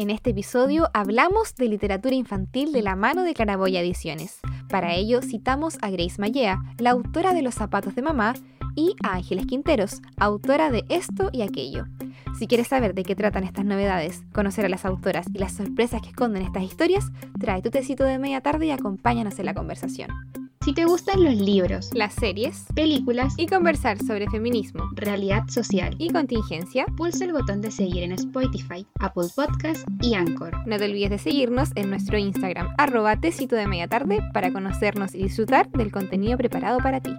En este episodio hablamos de literatura infantil de la mano de Claraboya Ediciones. Para ello citamos a Grace Mallea, la autora de Los zapatos de mamá, y a Ángeles Quinteros, autora de Esto y Aquello. Si quieres saber de qué tratan estas novedades, conocer a las autoras y las sorpresas que esconden estas historias, trae tu tecito de media tarde y acompáñanos en la conversación. Si te gustan los libros, las series, películas y conversar sobre feminismo, realidad social y contingencia, pulsa el botón de seguir en Spotify, Apple Podcast y Anchor. No te olvides de seguirnos en nuestro Instagram, arroba tecito de media tarde, para conocernos y disfrutar del contenido preparado para ti.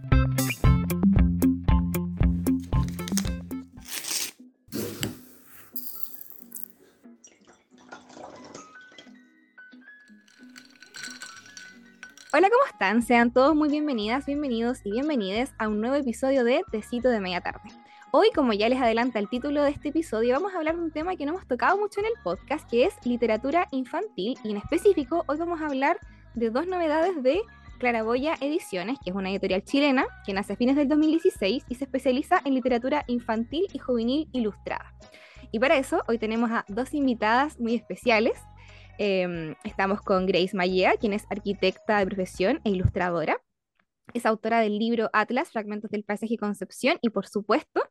Hola, ¿cómo están? Sean todos muy bienvenidas, bienvenidos y bienvenides a un nuevo episodio de Tecito de Media Tarde. Hoy, como ya les adelanta el título de este episodio, vamos a hablar de un tema que no hemos tocado mucho en el podcast, que es literatura infantil. Y en específico, hoy vamos a hablar de dos novedades de Claraboya Ediciones, que es una editorial chilena que nace a fines del 2016 y se especializa en literatura infantil y juvenil ilustrada. Y para eso, hoy tenemos a dos invitadas muy especiales. Em, estamos con Grace Mallea, quien es arquitecta de profesión e ilustradora. Es autora del libro Atlas, Fragmentos del Paisaje y Concepción, y por supuesto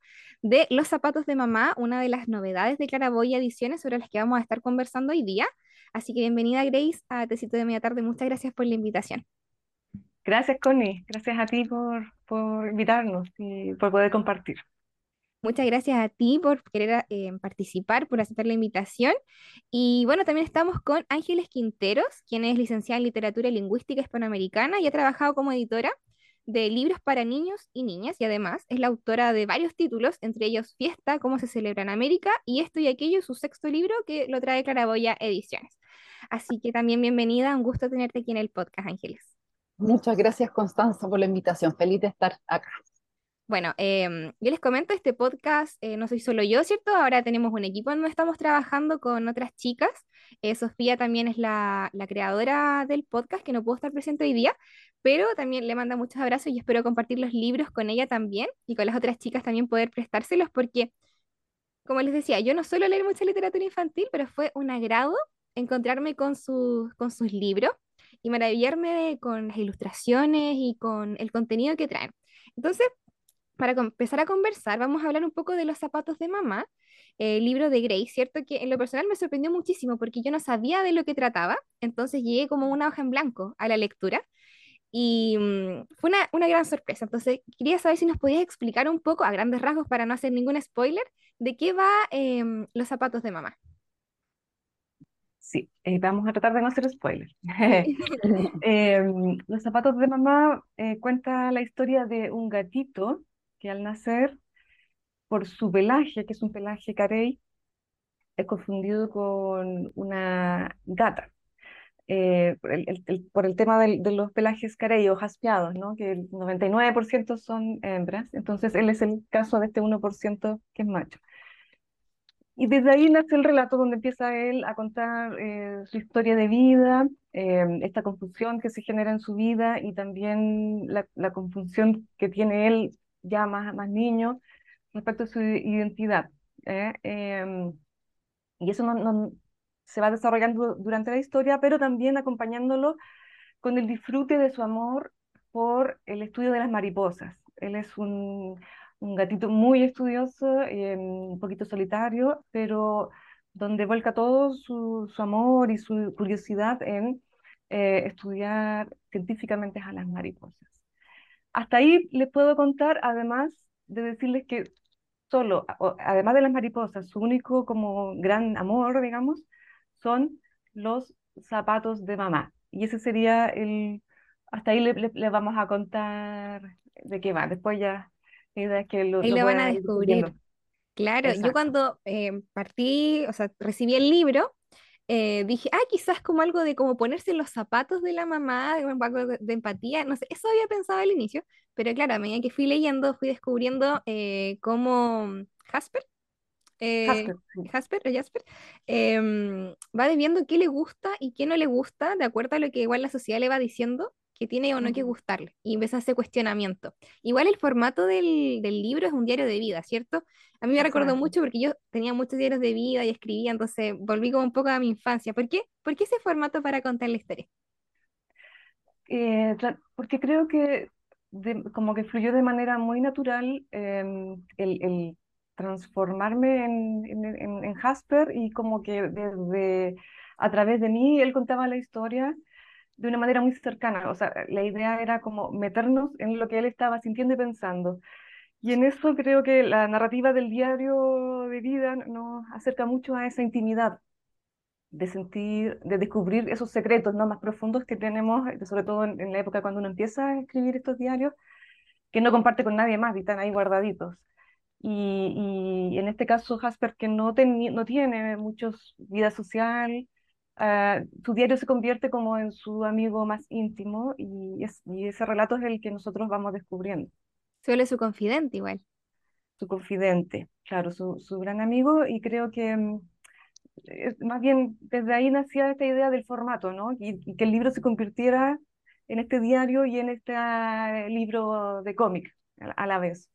de Los zapatos de mamá, una de las novedades de Claraboya Ediciones sobre las que vamos a estar conversando hoy día. Así que bienvenida Grace a Tecito de Media Tarde. Muchas gracias por la invitación. Gracias Connie, gracias a ti por, por invitarnos y por poder compartir. Muchas gracias a ti por querer eh, participar, por aceptar la invitación. Y bueno, también estamos con Ángeles Quinteros, quien es licenciada en Literatura y Lingüística Hispanoamericana y ha trabajado como editora de libros para niños y niñas y además es la autora de varios títulos, entre ellos Fiesta, cómo se celebra en América y Esto y Aquello, su sexto libro que lo trae Claraboya Ediciones. Así que también bienvenida, un gusto tenerte aquí en el podcast, Ángeles. Muchas gracias, Constanza, por la invitación. Feliz de estar acá. Bueno, em, yo les comento, este podcast eh, no soy solo yo, ¿cierto? Ahora tenemos un equipo donde estamos trabajando con otras chicas. Eh, Sofía también es la, creadora del podcast, que no pudo estar presente hoy día, pero también le manda muchos abrazos y espero compartir los libros con ella también y con las otras chicas también poder prestárselos porque, como les decía, yo no suelo leer mucha literatura infantil, pero fue un agrado encontrarme con, sus con sus libros y maravillarme con las ilustraciones y con el contenido que traen. Entonces, para empezar a conversar, vamos a hablar un poco de los zapatos de mamá, el libro de Grace, ¿cierto? Que en lo personal me sorprendió muchísimo porque yo no sabía de lo que trataba, entonces llegué como una hoja en blanco a la lectura y mm, fue una, una, gran sorpresa. Entonces quería saber si nos podías explicar un poco, a grandes rasgos, para no hacer ningún spoiler, de qué va em, los zapatos de mamá. Sí, eh, vamos a tratar de no hacer spoiler. Em, los zapatos de mamá eh, cuenta la historia de un gatito que al nacer, por su pelaje, que es un pelaje carey, es confundido con una gata. Eh, por, el, tema de los pelajes carey o jaspeados, ¿no? que el 99% son hembras, entonces él es el caso de este 1% que es macho. Y desde ahí nace el relato donde empieza él a contar eh, su historia de vida, eh, esta confusión que se genera en su vida y también la, la confusión que tiene él ya más, más niño respecto a su identidad. ¿eh? Em, y eso no, se va desarrollando durante la historia, pero también acompañándolo con el disfrute de su amor por el estudio de las mariposas. Él es un, un gatito muy estudioso, em, un poquito solitario, pero donde vuelca todo su, su amor y su curiosidad en eh, estudiar científicamente a las mariposas. Hasta ahí les puedo contar, además de decirles que solo, además de las mariposas, su único como gran amor, digamos, son los zapatos de mamá. Y ese sería el, hasta ahí les vamos a contar de qué va. Después ya, es que lo, lo, van a descubrir. Claro, yo cuando eh, partí, o sea, recibí el libro, eh, dije, ah, quizás como algo de como ponerse los zapatos de la mamá, un poco de, empatía, no sé, eso había pensado al inicio, pero claro, a medida que fui leyendo, fui descubriendo eh, cómo Jasper, eh, Jasper, o Jasper, em, va viendo qué le gusta y qué no le gusta, de acuerdo a lo que igual la sociedad le va diciendo que tiene o no que gustarle, y empieza ese cuestionamiento. Igual el formato del, del libro es un diario de vida, ¿cierto? A mí me recordó mucho porque yo tenía muchos diarios de vida y escribía, entonces volví como un poco a mi infancia. ¿Por qué? ¿Por qué ese formato para contar la historia? Eh, porque creo que de- como que fluyó de manera muy natural em, el, el transformarme en, en, en- en Jasper y como que desde a través de mí él contaba la historia de una manera muy cercana. O sea, la idea era como meternos en lo que él estaba sintiendo y pensando. Y en eso creo que la narrativa del diario de vida nos acerca mucho a esa intimidad de sentir, de descubrir esos secretos, ¿no? más profundos que tenemos, eh, sobre todo en, en la época cuando uno empieza a escribir estos diarios, que no comparte con nadie más y están ahí guardaditos. Y, y en este caso, Jasper, que no, teni- no tiene muchos vida social, ah, su diario se convierte como en su amigo más íntimo y, es- y ese relato es el que nosotros vamos descubriendo, Suele su confidente igual. su confidente, claro, su, su gran amigo, y creo que mm, más bien desde ahí nacía esta idea del formato, ¿no? Y, y que el libro se convirtiera en este diario y en este ah, libro de cómic a, a la vez.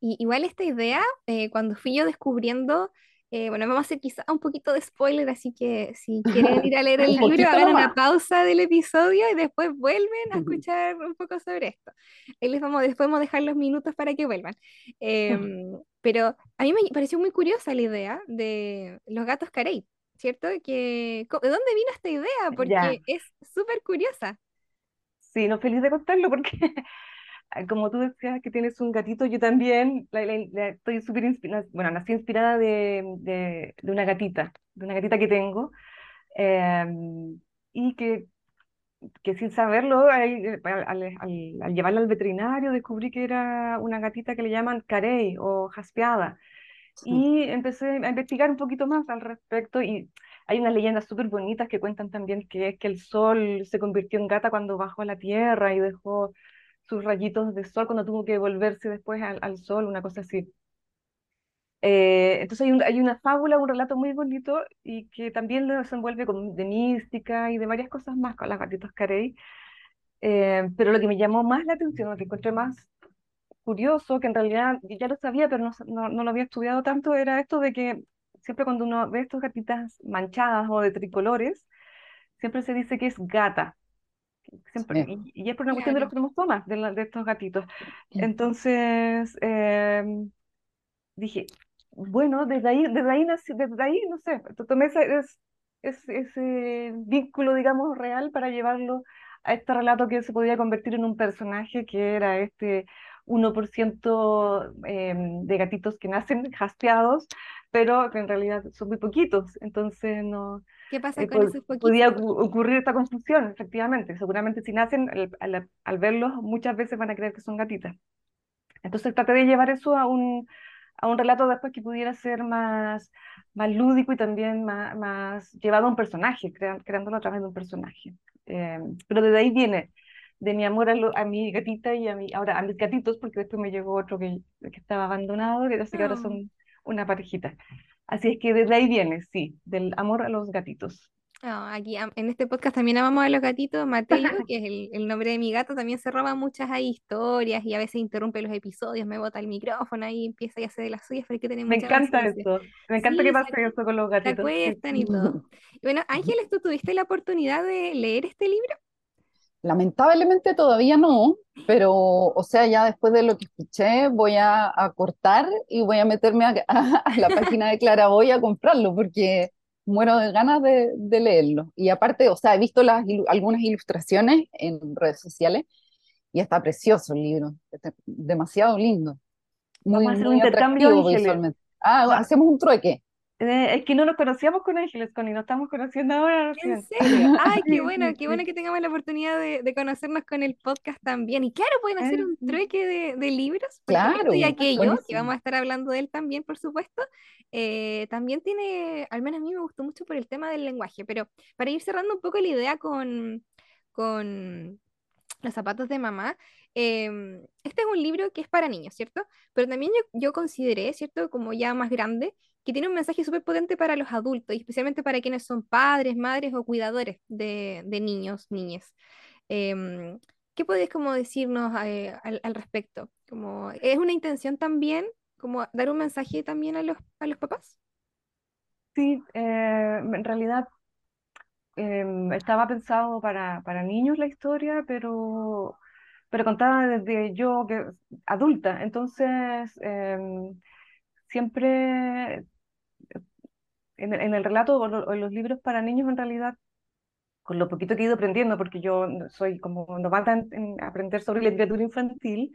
Y igual esta idea, eh, cuando fui yo descubriendo, eh, bueno, vamos a hacer quizá un poquito de spoiler, así que si quieren ir a leer el libro, hagan una pausa del episodio y después vuelven a escuchar un poco sobre esto. Ahí les vamos, después vamos a dejar los minutos para que vuelvan. Em, pero a mí me pareció muy curiosa la idea de los gatos carey, ¿cierto? Que, ¿de dónde vino esta idea? Ya, Porque es súper curiosa. sí, no feliz de contarlo porque como tú decías que tienes un gatito, yo también la- la- la- estoy súper inspirada, bueno, nací inspirada de, de, de una gatita, de una gatita que tengo. em, y que que sin saberlo, eh, al, al- al- al llevarla al veterinario, descubrí que era una gatita que le llaman carey o jaspeada. Y empecé a investigar un poquito más al respecto y hay unas leyendas súper bonitas que cuentan también que es que el sol se convirtió en gata cuando bajó a la tierra y dejó sus rayitos de sol cuando tuvo que volverse después al, al sol, una cosa así. Eh, entonces hay, un- hay una fábula, un relato muy bonito y que también lo desenvuelve con, de mística y de varias cosas más con las gatitas carey. Eh, pero lo que me llamó más la atención, lo que encontré más curioso, que en realidad ya lo sabía, pero no, no, no lo había estudiado tanto, era esto de que siempre cuando uno ve estas gatitas manchadas o de tricolores, siempre se dice que es gata. Siempre, Sí. y, y es por una cuestión de los Claro. cromosomas de, la- de estos gatitos. Entonces, em, dije, bueno, desde ahí, desde ahí, desde ahí, no sé, to- tomé ese, es- es- ese vínculo, digamos, real para llevarlo a este relato que se podía convertir en un personaje que era este 1% em, de gatitos que nacen jaspeados, pero que en realidad son muy poquitos, entonces no ¿Qué pasa eh, con po- esos poquitos? podía ocu- ocurrir esta confusión, efectivamente, seguramente si nacen, al, al al verlos muchas veces van a creer que son gatitas. Entonces traté de llevar eso a un, a un relato después que pudiera ser más, más lúdico y también más, más llevado a un personaje, crea- creándolo a través de un personaje. Eh, pero desde ahí viene, de mi amor a, lo- a mi gatita y a mi, ahora a mis gatitos, porque después me llegó otro que, que estaba abandonado, que así que ahora Oh. son una parejita. Así es que desde ahí viene, sí, del amor a los gatitos. Ah, aquí en este podcast también amamos a los gatitos. Mateo, que es el, el nombre de mi gato, también se roba muchas ahí historias y a veces interrumpe los episodios, me bota el micrófono ahí empieza y hace de las suyas, pero hay que tener Me mucha encanta paciencia. eso, me encanta que Sí, se, pase eso con los se gatitos. sí. acuestan y todo. Y bueno, Ángeles, ¿tú tuviste la oportunidad de leer este libro? Lamentablemente todavía no, pero, o sea, ya después de lo que escuché, voy a, a cortar y voy a meterme a, la página de Claraboy a comprarlo, porque muero de ganas de, de leerlo. Y aparte, o sea, he visto las, algunas ilustraciones en redes sociales y está precioso el libro, está demasiado lindo, muy, Vamos a hacer un intercambio, visualmente. Ah, Va- hacemos un trueque. Eh, es que no nos conocíamos con Ángeles, Connie, nos estamos conociendo ahora ¿En recién. serio? Ay, qué bueno, qué bueno que tengamos la oportunidad de, de conocernos con el podcast también. Y claro, pueden hacer un trueque de, de libros, Claro, y aquello, que vamos a estar hablando de él también, por supuesto, eh, también tiene, al menos a mí me gustó mucho por el tema del lenguaje, pero para ir cerrando un poco la idea con, con los zapatos de mamá. em, este es un libro que es para niños, ¿cierto? Pero también yo, consideré, ¿cierto? Como ya más grande, que tiene un mensaje súper potente para los adultos, especialmente para quienes son padres, madres o cuidadores de, niños, niñas. Em, ¿qué podéis como decirnos eh, al, al respecto? Como, ¿Es una intención también como dar un mensaje también a los, a los papás? Sí, eh, en realidad em, estaba pensado para, para niños la historia, pero, pero contada desde yo que adulta. Entonces, em, siempre en el, en el relato o, lo- los libros para niños, en realidad, con lo poquito que he ido aprendiendo, porque yo soy como novata en, en aprender sobre literatura infantil,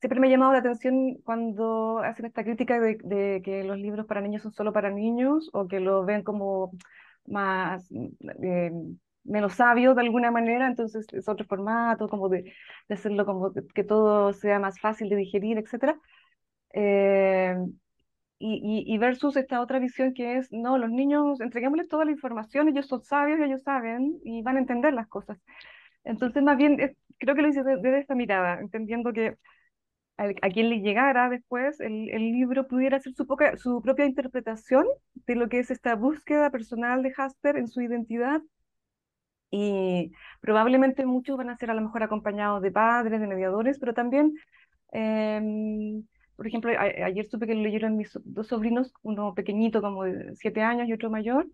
siempre me ha llamado la atención cuando hacen esta crítica de, de que los libros para niños son solo para niños o que lo ven como más eh, menos sabio de alguna manera, entonces es otro formato, como de, de hacerlo como que todo sea más fácil de digerir, etcétera. Eh, y, y, versus esta otra visión que es, no, los niños, entreguémosles toda la información, ellos son sabios, ellos saben y van a entender las cosas. Entonces, más bien, es- creo que lo hice de- desde esta mirada, entendiendo que a, quien le llegara después el, el libro pudiera hacer su, poca- su propia interpretación de lo que es esta búsqueda personal de Jasper en su identidad. Y probablemente muchos van a ser a lo mejor acompañados de padres, de mediadores, pero también Em, por ejemplo, ayer supe que lo leyeron mis dos sobrinos, uno pequeñito como de siete años y otro mayor,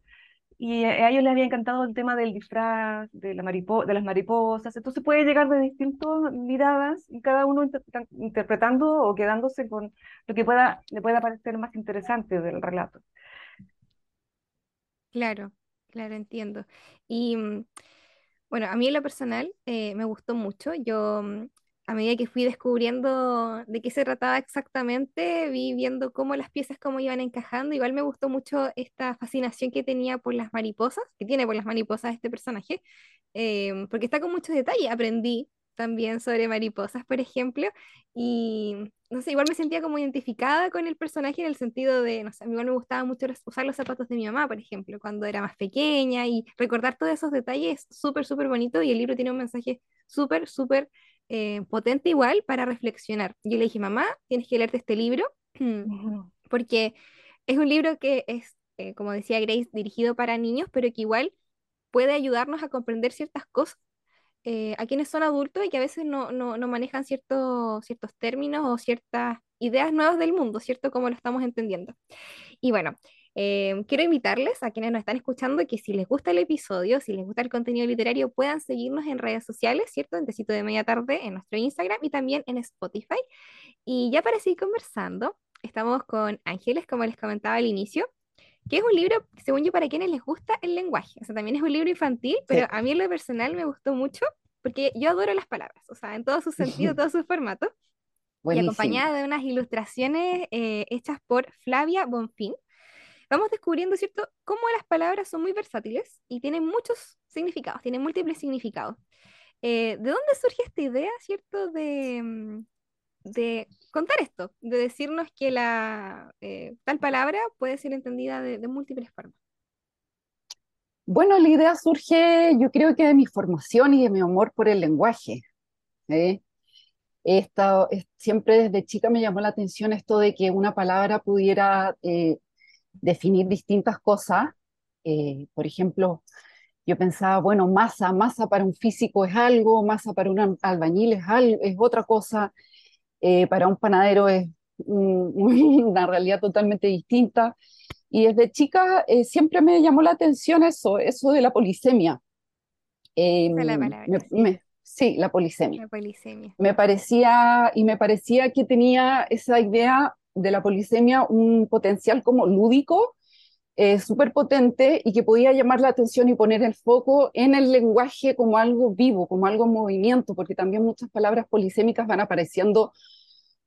y a ellos les había encantado el tema del disfraz, de la maripo- de las mariposas, entonces puede llegar de distintas miradas y cada uno inter- tan- interpretando o quedándose con lo que pueda, le pueda parecer más interesante del relato. Claro, claro, entiendo. Y mm, bueno, a mí en lo personal eh, me gustó mucho. Yo, mm, a medida que fui descubriendo de qué se trataba exactamente, vi viendo cómo las piezas, cómo iban encajando. Igual me gustó mucho esta fascinación que tenía por las mariposas, que tiene por las mariposas este personaje, em, porque está con muchos detalles. Aprendí también sobre mariposas, por ejemplo, y no sé, igual me sentía como identificada con el personaje en el sentido de, no sé, a mí igual me gustaba mucho usar los zapatos de mi mamá, por ejemplo, cuando era más pequeña y recordar todos esos detalles es súper, súper bonito y el libro tiene un mensaje súper, súper eh, potente igual para reflexionar. Yo le dije, mamá, tienes que leerte este libro porque es un libro que es, eh, como decía Grace, dirigido para niños, pero que igual puede ayudarnos a comprender ciertas cosas eh, a quienes son adultos y que a veces no, no, no manejan ciertos, ciertos términos o ciertas ideas nuevas del mundo, ¿cierto? Como lo estamos entendiendo. Y bueno, eh, quiero invitarles a quienes nos están escuchando que si les gusta el episodio, si les gusta el contenido literario, puedan seguirnos en redes sociales, ¿cierto? En Tecito de Media Tarde, en nuestro Instagram y también en Spotify. Y ya para seguir conversando, estamos con Ángeles, como les comentaba al inicio que es un libro, según yo, para quienes les gusta el lenguaje. O sea, también es un libro infantil, pero Sí. a mí en lo personal me gustó mucho porque yo adoro las palabras, o sea, en todo su sentido, todo su formato, y Buenísimo. acompañada de unas ilustraciones eh, hechas por Flavia Bonfín. Vamos descubriendo, ¿cierto?, cómo las palabras son muy versátiles y tienen muchos significados, tienen múltiples significados. Eh, ¿de dónde surge esta idea, ¿cierto?, de, mm, de contar esto, de decirnos que la eh, tal palabra puede ser entendida de, múltiples formas. Bueno, la idea surge, yo creo que de mi formación y de mi amor por el lenguaje. ¿eh? He estado- es- siempre desde chica me llamó la atención esto de que una palabra pudiera eh, definir distintas cosas. Eh, por ejemplo, yo pensaba, bueno, masa, masa para un físico es algo, masa para un al- albañil es, algo, es otra cosa, eh, para un panadero es un- una realidad totalmente distinta. Y desde chica eh, siempre me llamó la atención eso, eso de la polisemia. Eh, me- palabra, sí, me- sí, la polisemia. la polisemia. Me parecía, y me parecía que tenía esa idea de la polisemia un potencial como lúdico, eh, súper potente y que podía llamar la atención y poner el foco en el lenguaje como algo vivo, como algo en movimiento, porque también muchas palabras polisémicas van apareciendo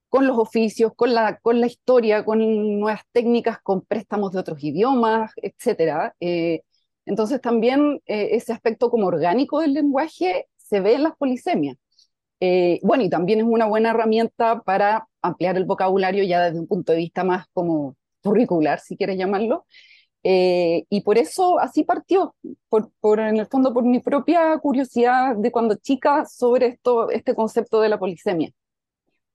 con los oficios, con la, con la historia, con nuevas técnicas, con préstamos de otros idiomas, etcétera. Eh, entonces también eh, ese aspecto como orgánico del lenguaje se ve en las polisemias. Eh, bueno, y también es una buena herramienta para ampliar el vocabulario ya desde un punto de vista más como curricular, si quieres llamarlo. Eh, y por eso así partió, por, por, en el fondo por mi propia curiosidad de cuando chica sobre esto, este concepto de la polisemia.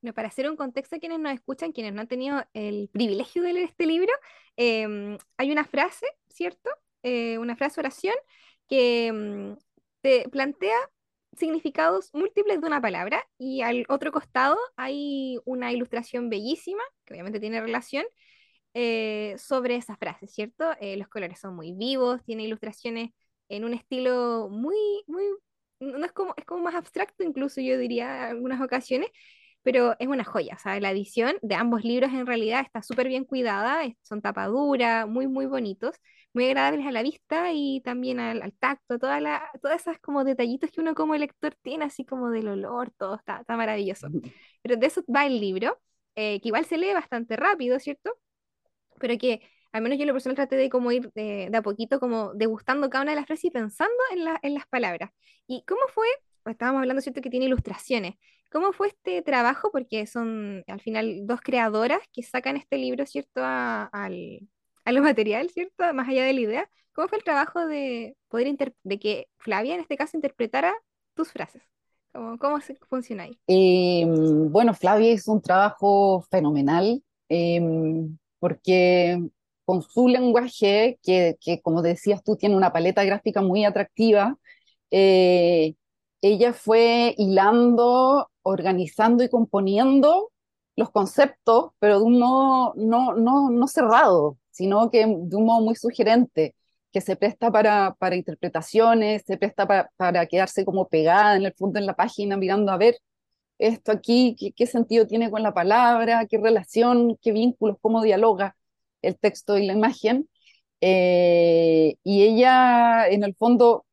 No, para hacer un contexto a quienes nos escuchan, quienes no han tenido el privilegio de leer este libro, eh, hay una frase, ¿cierto? Eh, una frase oración que mm, te plantea significados múltiples de una palabra y al otro costado hay una ilustración bellísima, que obviamente tiene relación, eh, sobre esa frase, ¿cierto? Eh, los colores son muy vivos, tiene ilustraciones en un estilo muy, muy, no es como, es como más abstracto incluso yo diría en algunas ocasiones, pero es una joya, o sea, la edición de ambos libros en realidad está súper bien cuidada, son tapadura, muy, muy bonitos, muy agradables a la vista y también al, tacto, toda la, todas esas como detallitos que uno como lector tiene, así como del olor, todo está, está maravilloso. Pero de eso va el libro, eh, que igual se lee bastante rápido, ¿cierto? Pero que al menos yo en lo personal traté de como ir de, de, a poquito como degustando cada una de las frases y pensando en, la, en las palabras. ¿Y cómo fue? Estábamos hablando, ¿cierto?, que tiene ilustraciones. ¿Cómo fue este trabajo? Porque son al final dos creadoras que sacan este libro, ¿cierto?, a, al, a lo material, ¿cierto?, más allá de la idea. ¿Cómo fue el trabajo de poder de que Flavia en este caso interpretara tus frases? ¿Cómo, cómo funciona ahí? Eh, bueno, Flavia hizo un trabajo fenomenal eh, porque con su lenguaje, que, que, como decías tú, tiene una paleta gráfica muy atractiva, eh, ella fue hilando organizando y componiendo los conceptos, pero de un modo no, no, no cerrado, sino que de un modo muy sugerente, que se presta para, para interpretaciones, se presta para, para, quedarse como pegada en el fondo en la página, mirando a ver esto aquí, qué, sentido tiene con la palabra, qué relación, qué vínculos, cómo dialoga el texto y la imagen. Eh, y ella, en el fondo,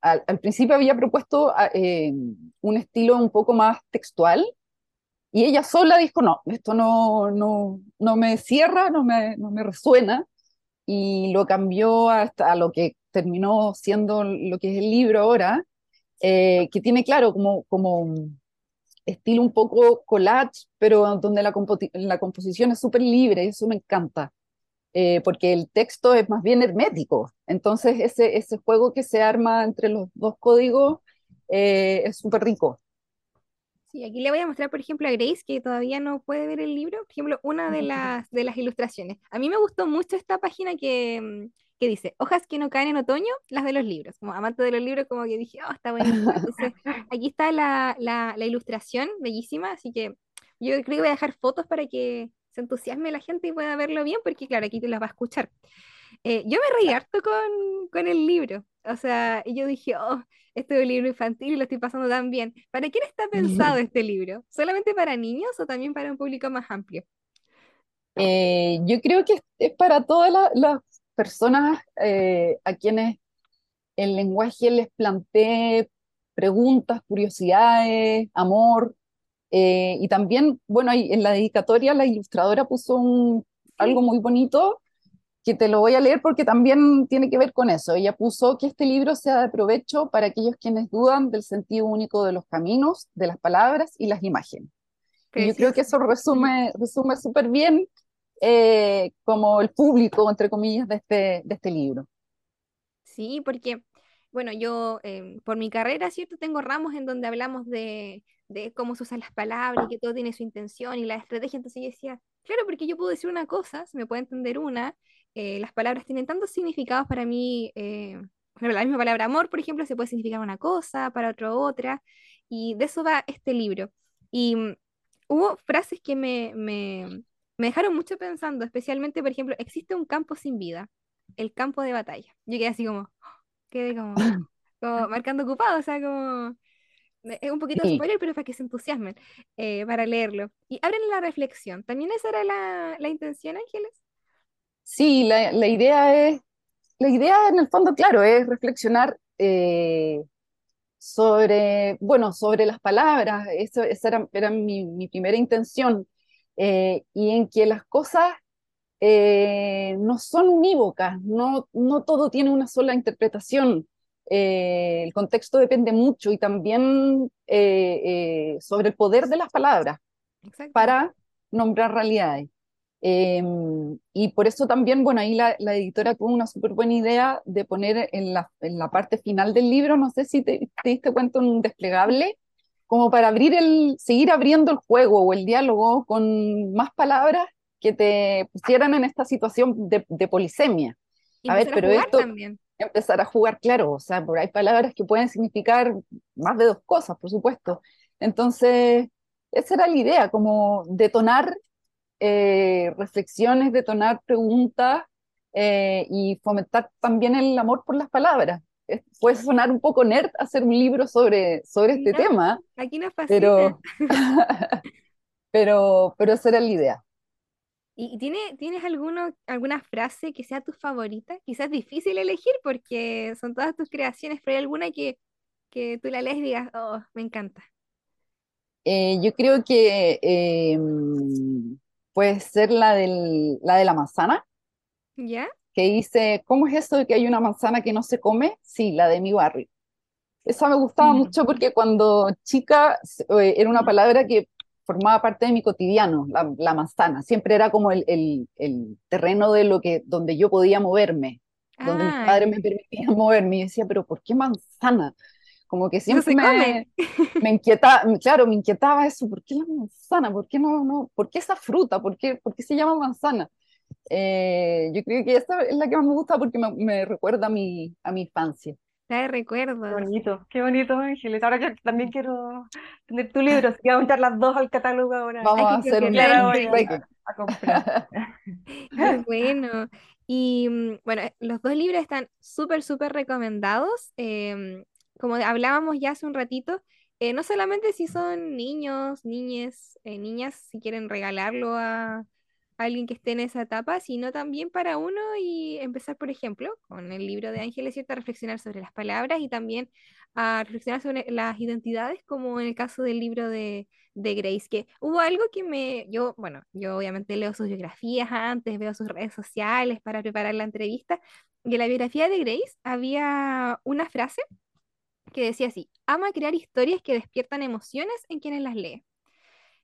al, principio había propuesto eh, un estilo un poco más textual y ella sola dijo, no, esto no, no, no me cierra, no me, no me resuena y lo cambió hasta lo que terminó siendo lo que es el libro ahora, eh, que tiene, claro, como, como estilo un poco collage, pero donde la, la composición es súper libre, y eso me encanta eh, porque el texto es más bien hermético. Entonces, ese, ese juego que se arma entre los dos códigos eh, es súper rico. Sí, aquí le voy a mostrar, por ejemplo, a Grace, que todavía no puede ver el libro, por ejemplo, una de las, de las ilustraciones. A mí me gustó mucho esta página que, mm, que dice, hojas que no caen en otoño, las de los libros. Como amante de los libros, como que dije, oh, está buenísimo. Entonces, aquí está la, la, la ilustración, bellísima, así que yo creo que voy a dejar fotos para que se entusiasme la gente y pueda verlo bien, porque claro, aquí te las va a escuchar. Eh, yo me reí harto con, con, el libro, o sea, yo dije, oh, este es un libro infantil y lo estoy pasando tan bien. ¿Para quién está pensado este libro? ¿Solamente para niños o también para un público más amplio? Eh, yo creo que es para todas las, las personas eh, a quienes el lenguaje les plantee preguntas, curiosidades, amor, eh, y también, bueno, en la dedicatoria la ilustradora puso un, algo muy bonito que te lo voy a leer porque también tiene que ver con eso. Ella puso que este libro sea de provecho para aquellos quienes dudan del sentido único de los caminos, de las palabras y las imágenes. Y yo creo que eso resume resume súper bien eh, como el público, entre comillas, de este, de este libro. Sí, porque, bueno, yo eh, por mi carrera, ¿cierto? Tengo ramos en donde hablamos de de cómo se usan las palabras y que todo tiene su intención y la estrategia. Entonces yo decía, claro, porque yo puedo decir una cosa, se me puede entender una, eh, las palabras tienen tantos significados para mí. Eh, la misma palabra amor, por ejemplo, se puede significar una cosa, para otro otra, y de eso va este libro. Y mm, hubo frases que me, me, me dejaron mucho pensando, especialmente, por ejemplo, existe un campo sin vida, el campo de batalla. Yo quedé así como, quedé como, como marcando ocupado, o sea, como es un poquito sí. spoiler, pero para que se entusiasmen eh, para leerlo. Y abren la reflexión. ¿También esa era la, la intención, Ángeles? Sí, la, la, idea es, la idea en el fondo, claro, es reflexionar eh, sobre, bueno, sobre las palabras. Eso, esa era, era mi, mi, primera intención. Eh, y en que las cosas no son unívocas, no, no todo tiene una sola interpretación eh, el contexto depende mucho y también eh, eh, sobre el poder de las palabras Exacto. para nombrar realidades. Em, y por eso también, bueno, ahí la, la editora tuvo una súper buena idea de poner en la, en la, parte final del libro, no sé si te, te, diste cuenta, un desplegable, como para abrir el, seguir abriendo el juego o el diálogo con más palabras que te pusieran en esta situación de, de polisemia. Y a ver, pero a esto... También empezar a jugar, claro, o sea, por hay palabras que pueden significar más de dos cosas, por supuesto. Entonces, esa era la idea, como detonar eh, reflexiones, detonar preguntas eh, y fomentar también el amor por las palabras. Es- puede sonar un poco nerd hacer un libro sobre, sobre este No, tema, aquí nos fascina. pero, pero, pero esa era la idea. ¿Y tiene, tienes alguno, alguna frase que sea tu favorita? Quizás difícil elegir porque son todas tus creaciones, pero hay alguna que, que tú la lees y digas, oh, me encanta. Eh, yo creo que eh, mm, puede ser la del, la de la manzana, ¿Ya? que dice, ¿cómo es eso de que hay una manzana que no se come? Sí, la de mi barrio. Esa me gustaba Mm. mucho porque cuando chica eh, era una palabra que formaba parte de mi cotidiano, la, la manzana. Siempre era como el, el- el terreno de lo que, donde yo podía moverme, donde mis Ah, padres me permitían moverme. Y decía, pero ¿por qué manzana? Como que siempre me, me inquietaba, claro, me inquietaba eso, ¿por qué la manzana? ¿Por qué no, no? ¿Por qué esa fruta? ¿Por qué, por qué se llama manzana? Eh, yo creo que esa es la que más me gusta porque me, me recuerda a mi, a mi infancia. Trae Qué recuerdos. bonito, qué bonito, Ángeles. Ahora yo también quiero tener tu libro, así que voy a entrar las dos al catálogo ahora. Vamos Hay a que hacer un, entre a, comprar. Qué bueno. Y mm, bueno, los dos libros están súper, súper recomendados. Em, como hablábamos ya hace un ratito, eh, no solamente si son niños, niñes, eh, niñas, si quieren regalarlo a alguien que esté en esa etapa, sino también para uno y empezar, por ejemplo, con el libro de Ángeles, ¿cierto? A reflexionar sobre las palabras y también a reflexionar sobre las identidades, como en el caso del libro de de Grace, que hubo algo que me, yo, bueno, yo obviamente leo sus biografías antes, veo sus redes sociales para preparar la entrevista, y en la biografía de Grace había una frase que decía así, ama crear historias que despiertan emociones en quienes las lee.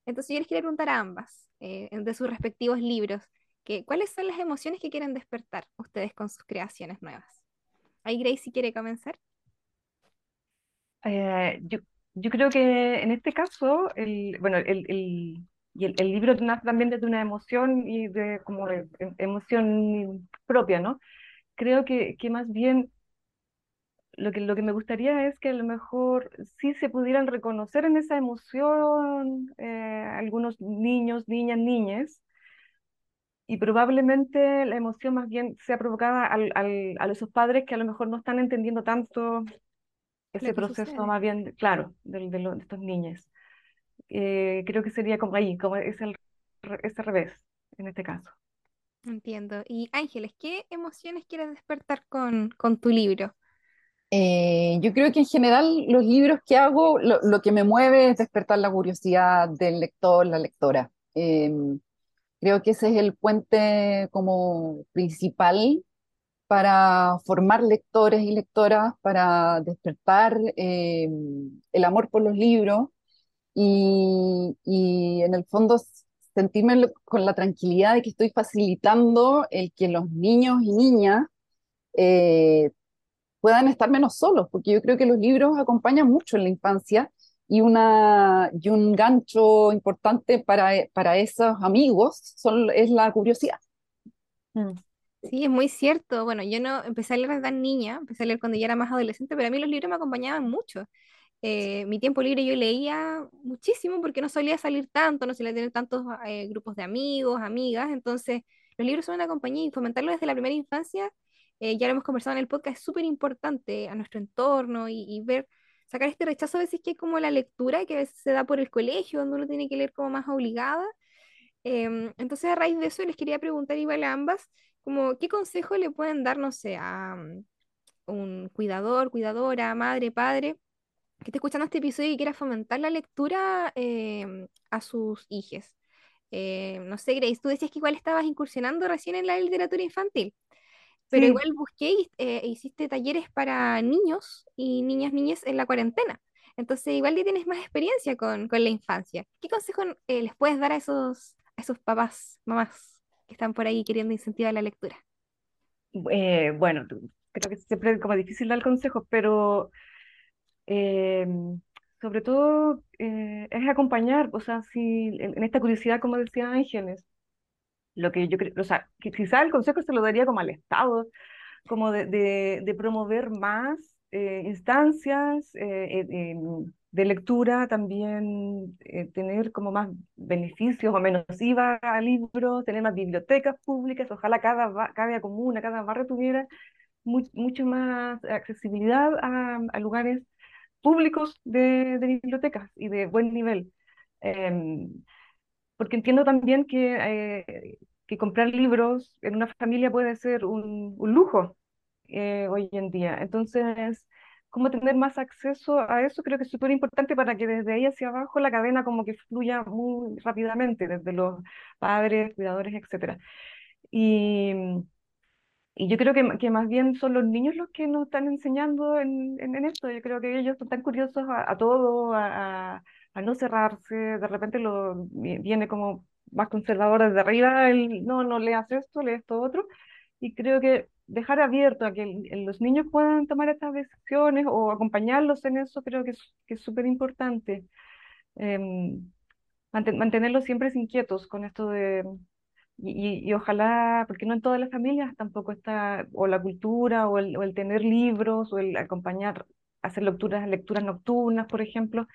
Entonces yo les quería preguntar a ambas, eh, de sus respectivos libros, que, ¿cuáles son las emociones que quieren despertar ustedes con sus creaciones nuevas? Ahí Grace si quiere comenzar. Eh, yo, yo creo que en este caso, el, bueno, el, el, el, el libro nace también desde una emoción y de como em- emoción propia, ¿no? Creo que, que más bien lo que, lo que me gustaría es que a lo mejor sí se pudieran reconocer en esa emoción eh, algunos niños, niñas, niñas, y probablemente la emoción más bien sea provocada al, al, a esos padres que a lo mejor no están entendiendo tanto ese proceso sucede. más bien, claro, de, de, lo- de estos niños. Eh, creo que sería como ahí, como es el, re- es al revés en este caso. Entiendo. Y Ángeles, ¿qué emociones quieres despertar con, con tu libro? Eh, yo creo que en general los libros que hago, lo, lo que me mueve es despertar la curiosidad del lector, la lectora. Eh, creo que ese es el puente como principal para formar lectores y lectoras, para despertar eh, el amor por los libros y, y en el fondo sentirme con la tranquilidad de que estoy facilitando el que los niños y niñas eh, puedan estar menos solos, porque yo creo que los libros acompañan mucho en la infancia y, una, y un gancho importante para, para esos amigos son, es la curiosidad. Mm. Sí, es muy cierto. Bueno, yo no empecé a leer tan niña, empecé a leer cuando ya era más adolescente, pero a mí los libros me acompañaban mucho. Eh, mi tiempo libre yo leía muchísimo porque no solía salir tanto, no solía tener tantos eh, grupos de amigos, amigas, entonces los libros son una compañía y fomentarlo desde la primera infancia, eh, ya lo hemos conversado en el podcast, es súper importante a nuestro entorno y, ver, sacar este rechazo a veces que es como la lectura que a veces se da por el colegio, donde uno tiene que leer como más obligada. Em, entonces a raíz de eso les quería preguntar igual a ambas, como, ¿qué consejo le pueden dar, no sé, a mm, un cuidador, cuidadora, madre, padre? que esté escuchando este episodio y quiera fomentar la lectura em, a sus hijos. Eh, no sé, Grace, tú decías que igual estabas incursionando recién en la literatura infantil, pero Sí, igual busqué y eh, hiciste talleres para niños y niñas, niñas en la cuarentena. Entonces, igual ya tienes más experiencia con, con la infancia. ¿Qué consejo eh, les puedes dar a esos, a esos papás, mamás que están por ahí queriendo incentivar la lectura? eh, bueno, creo que siempre es como difícil dar consejos, pero eh, sobre todo eh, es acompañar, o sea, si en, en esta curiosidad, como decía Ángeles, lo que yo creo, o sea, el consejo se lo daría como al Estado, como de, de, promover más eh, instancias eh, eh, em, de lectura, también tener como más beneficios o menos IVA a libros, tener más bibliotecas públicas, ojalá cada, cada comuna, cada barrio tuviera mucho más accesibilidad a, a lugares públicos de, de, bibliotecas y de buen nivel. Porque entiendo también que, que comprar libros en una familia puede ser un, un lujo, eh, hoy en día. Entonces, cómo tener más acceso a eso creo que es súper importante para que desde ahí hacia abajo la cadena como que fluya muy rápidamente, desde los padres, cuidadores, etc. Y, y yo creo que, que, más bien son los niños los que nos están enseñando en, en, esto. Yo creo que ellos están curiosos a, a todo, a, a, no cerrarse. De repente lo, viene como más conservador desde arriba, el, no, no leas esto, lees esto otro. Y creo que dejar abierto a que los niños puedan tomar estas decisiones o acompañarlos en eso, creo que es súper importante. Em, mantenerlos siempre inquietos con esto de, y, y, ojalá, porque no en todas las familias tampoco está, o la cultura, o el, o el tener libros, o el acompañar, hacer lecturas, lecturas nocturnas, por ejemplo.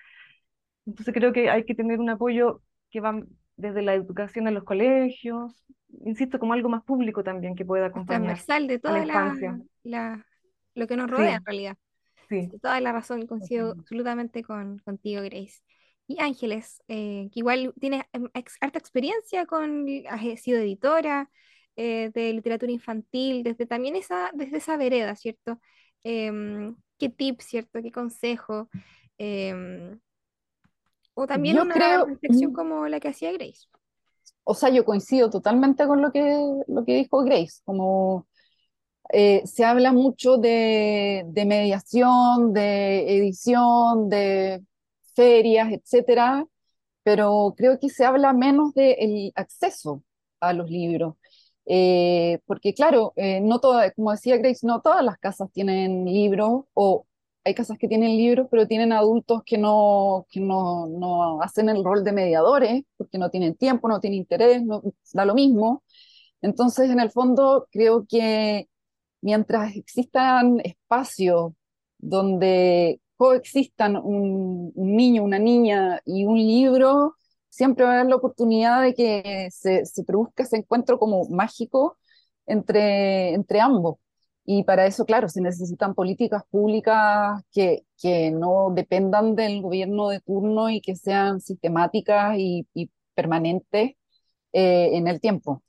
Entonces creo que hay que tener un apoyo que va desde la educación en los colegios, insisto, como algo más público también que pueda acompañar. Transversal de toda la, la, lo que nos rodea en realidad. Sí. toda la razón, coincido absolutamente con, contigo, Grace. Y Ángeles, eh, que igual tiene em, harta experiencia con, ha sido editora eh, de literatura infantil, desde también esa, desde esa vereda, ¿cierto? Em, ¿Qué tips, ¿cierto? ¿Qué consejo? O también una creo, reflexión como la que hacía Grace. O sea, yo coincido totalmente con lo que, lo que dijo Grace, como eh, se habla mucho de, de, mediación, de edición, de ferias, etcétera, pero creo que se habla menos del acceso a los libros. Eh, porque claro, eh, no toda, como decía Grace, no todas las casas tienen libros o hay casas que tienen libros, pero tienen adultos que no, que no, no hacen el rol de mediadores, porque no tienen tiempo, no tienen interés, no, da lo mismo. Entonces, en el fondo, creo que mientras existan espacios donde coexistan un, un, niño, una niña y un libro, siempre va a haber la oportunidad de que se, se produzca ese encuentro como mágico entre, entre ambos. Y para eso, claro, se necesitan políticas públicas que, que no dependan del gobierno de turno y que sean sistemáticas y, y permanentes eh, en el tiempo.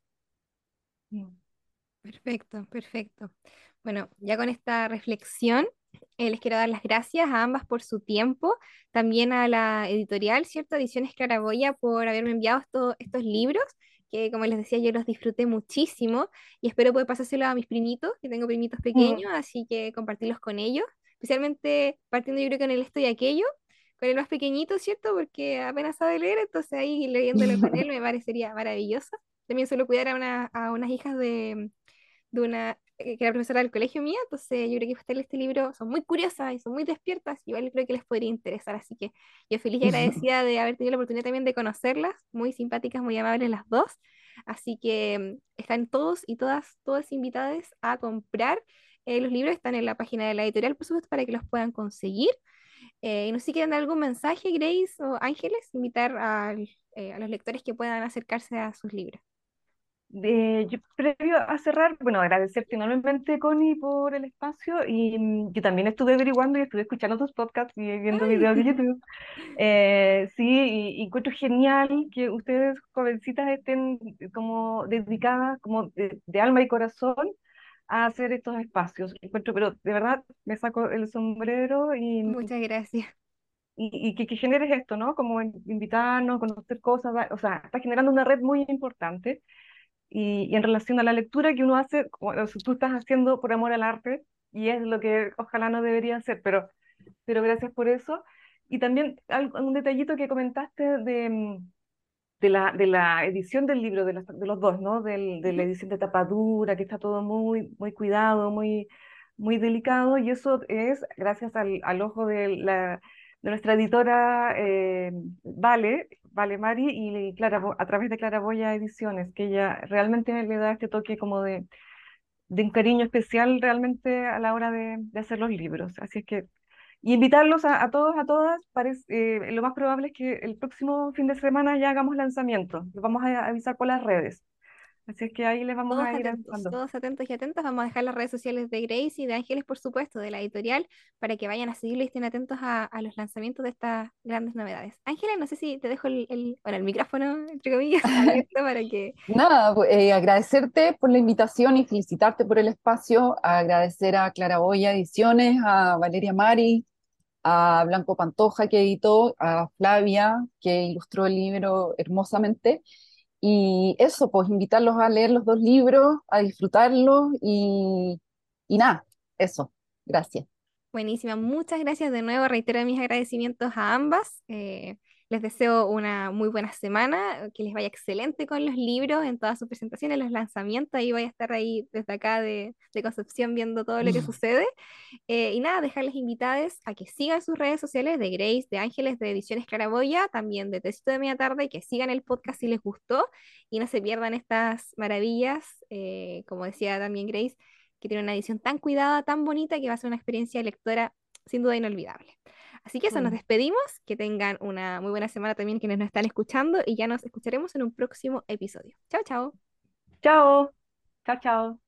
Perfecto, perfecto. Bueno, ya con esta reflexión, eh, les quiero dar las gracias a ambas por su tiempo, también a la editorial, ¿cierto? Ediciones Claraboya, por haberme enviado estos libros que como les decía yo los disfruté muchísimo y espero poder pasárselo a mis primitos, que tengo primitos pequeños, así que compartirlos con ellos, especialmente partiendo yo creo que en el esto y aquello, con el más pequeñito, ¿cierto? Porque apenas sabe leer, entonces ahí leyéndolo con él me parecería maravilloso. También suelo cuidar a, una, a unas hijas de, de una que era profesora del colegio mía, entonces yo creo que ustedes este libro son muy curiosas y son muy despiertas, igual creo que les podría interesar, así que yo feliz y agradecida de haber tenido la oportunidad también de conocerlas, muy simpáticas, muy amables las dos, así que mm, están todos y todas, todas invitadas a comprar eh, los libros, están en la página de la editorial, por supuesto, para que los puedan conseguir. Eh, y no sé si quieren dar algún mensaje, Grace o Ángeles, invitar a, a los lectores que puedan acercarse a sus libros yo, previo a cerrar, bueno, agradecerte enormemente, Connie, por el espacio y mm, yo también estuve averiguando y estuve escuchando tus podcasts y viendo videos de YouTube. Eh, sí, y, encuentro genial que ustedes, jovencitas, estén como dedicadas, como de, alma y corazón, a hacer estos espacios. Encuentro, pero de verdad me saco el sombrero y... Muchas gracias. Y, que, que, generes esto, ¿no? Como invitarnos, conocer cosas, o sea, está generando una red muy importante y, en relación a la lectura que uno hace, como tú estás haciendo por amor al arte, y es lo que ojalá no debería hacer, pero, pero gracias por eso. Y también un detallito que comentaste de, mm, de, la, de la edición del libro, de, de los dos, ¿no? Del, de la edición de tapadura, que está todo muy, muy cuidado, muy, muy delicado, y eso es gracias al, al ojo de, la, de nuestra editora eh, Vale, Vale Mari y Clara, a través de Claraboya Ediciones, que ella realmente le da este toque como de, un cariño especial realmente a la hora de, hacer los libros. Así es que, y invitarlos a, a todos, a todas, parece, eh, lo más probable es que el próximo fin de semana ya hagamos lanzamiento, lo vamos a avisar por las redes. Así es que ahí les vamos Todos a ir atentos, avisando. todos atentos y atentas. Vamos a dejar las redes sociales de Grace y de Ángeles, por supuesto, de la editorial, para que vayan a seguirlo y estén atentos a, a los lanzamientos de estas grandes novedades. Ángeles, no sé si te dejo el, el, bueno, el micrófono, entre comillas, abierto para que... Nada, eh, agradecerte por la invitación y felicitarte por el espacio, agradecer a Claraboya Ediciones, a Valeria Mari, a Blanco Pantoja que editó, a Flavia que ilustró el libro hermosamente. Y eso, pues invitarlos a leer los dos libros, a disfrutarlos y, y nada, eso. Gracias. Buenísima, muchas gracias de nuevo. Reitero mis agradecimientos a ambas. Eh, les deseo una muy buena semana, que les vaya excelente con los libros, en todas sus presentaciones, los lanzamientos. Ahí voy a estar ahí desde acá de, de Concepción viendo todo lo que sucede. Eh, y nada, dejarles invitadas a que sigan sus redes sociales de Grace, de Ángeles, de Ediciones Claraboya, también de Tecito de Media Tarde, y que sigan el podcast si les gustó y no se pierdan estas maravillas, eh, como decía también Grace que tiene una edición tan cuidada, tan bonita, que va a ser una experiencia lectora sin duda inolvidable. Así que eso, nos Mm. despedimos, que tengan una muy buena semana también quienes nos están escuchando y ya nos escucharemos en un próximo episodio. Chao, chao. Chao, chao, chao.